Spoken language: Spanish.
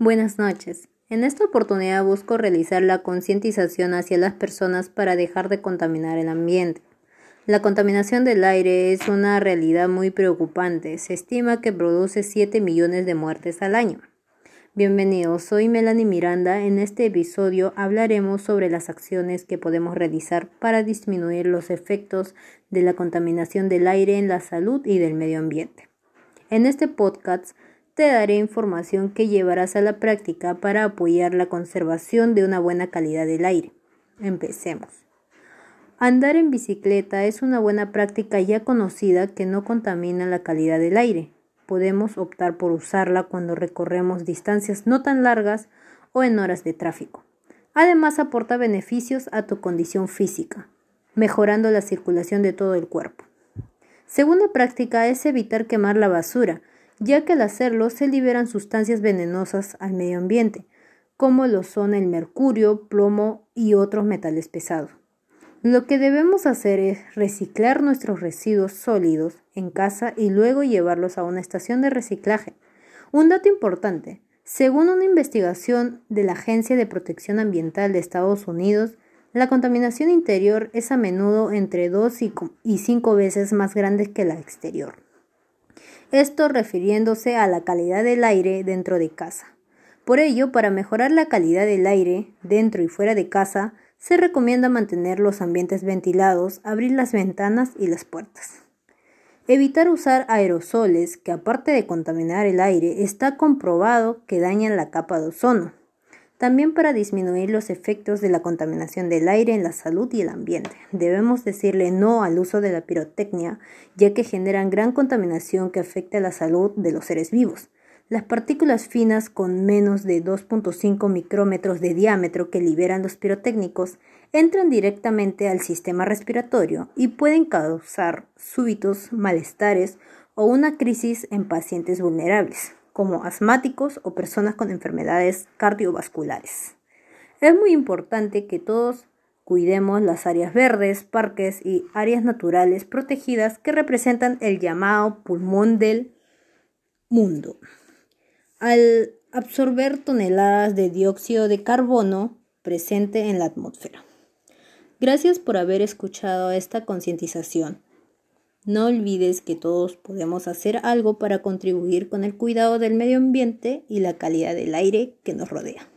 Buenas noches. En esta oportunidad busco realizar la concientización hacia las personas para dejar de contaminar el ambiente. La contaminación del aire es una realidad muy preocupante. Se estima que produce 7 millones de muertes al año. Bienvenidos, soy Melanie Miranda. En este episodio hablaremos sobre las acciones que podemos realizar para disminuir los efectos de la contaminación del aire en la salud y del medio ambiente. En este podcast te daré información que llevarás a la práctica para apoyar la conservación de una buena calidad del aire. Empecemos. Andar en bicicleta es una buena práctica ya conocida que no contamina la calidad del aire. Podemos optar por usarla cuando recorremos distancias no tan largas o en horas de tráfico. Además aporta beneficios a tu condición física, mejorando la circulación de todo el cuerpo. Segunda práctica es evitar quemar la basura, ya que al hacerlo se liberan sustancias venenosas al medio ambiente, como lo son el mercurio, plomo y otros metales pesados. Lo que debemos hacer es reciclar nuestros residuos sólidos en casa y luego llevarlos a una estación de reciclaje. Un dato importante, según una investigación de la Agencia de Protección Ambiental de Estados Unidos, la contaminación interior es a menudo entre 2 y 5 veces más grande que la exterior esto refiriéndose a la calidad del aire dentro de casa. Por ello, para mejorar la calidad del aire dentro y fuera de casa, se recomienda mantener los ambientes ventilados, abrir las ventanas y las puertas. Evitar usar aerosoles que aparte de contaminar el aire, está comprobado que dañan la capa de ozono también para disminuir los efectos de la contaminación del aire en la salud y el ambiente. Debemos decirle no al uso de la pirotecnia, ya que generan gran contaminación que afecta a la salud de los seres vivos. Las partículas finas con menos de 2.5 micrómetros de diámetro que liberan los pirotécnicos entran directamente al sistema respiratorio y pueden causar súbitos malestares o una crisis en pacientes vulnerables como asmáticos o personas con enfermedades cardiovasculares. Es muy importante que todos cuidemos las áreas verdes, parques y áreas naturales protegidas que representan el llamado pulmón del mundo. Al absorber toneladas de dióxido de carbono presente en la atmósfera. Gracias por haber escuchado esta concientización. No olvides que todos podemos hacer algo para contribuir con el cuidado del medio ambiente y la calidad del aire que nos rodea.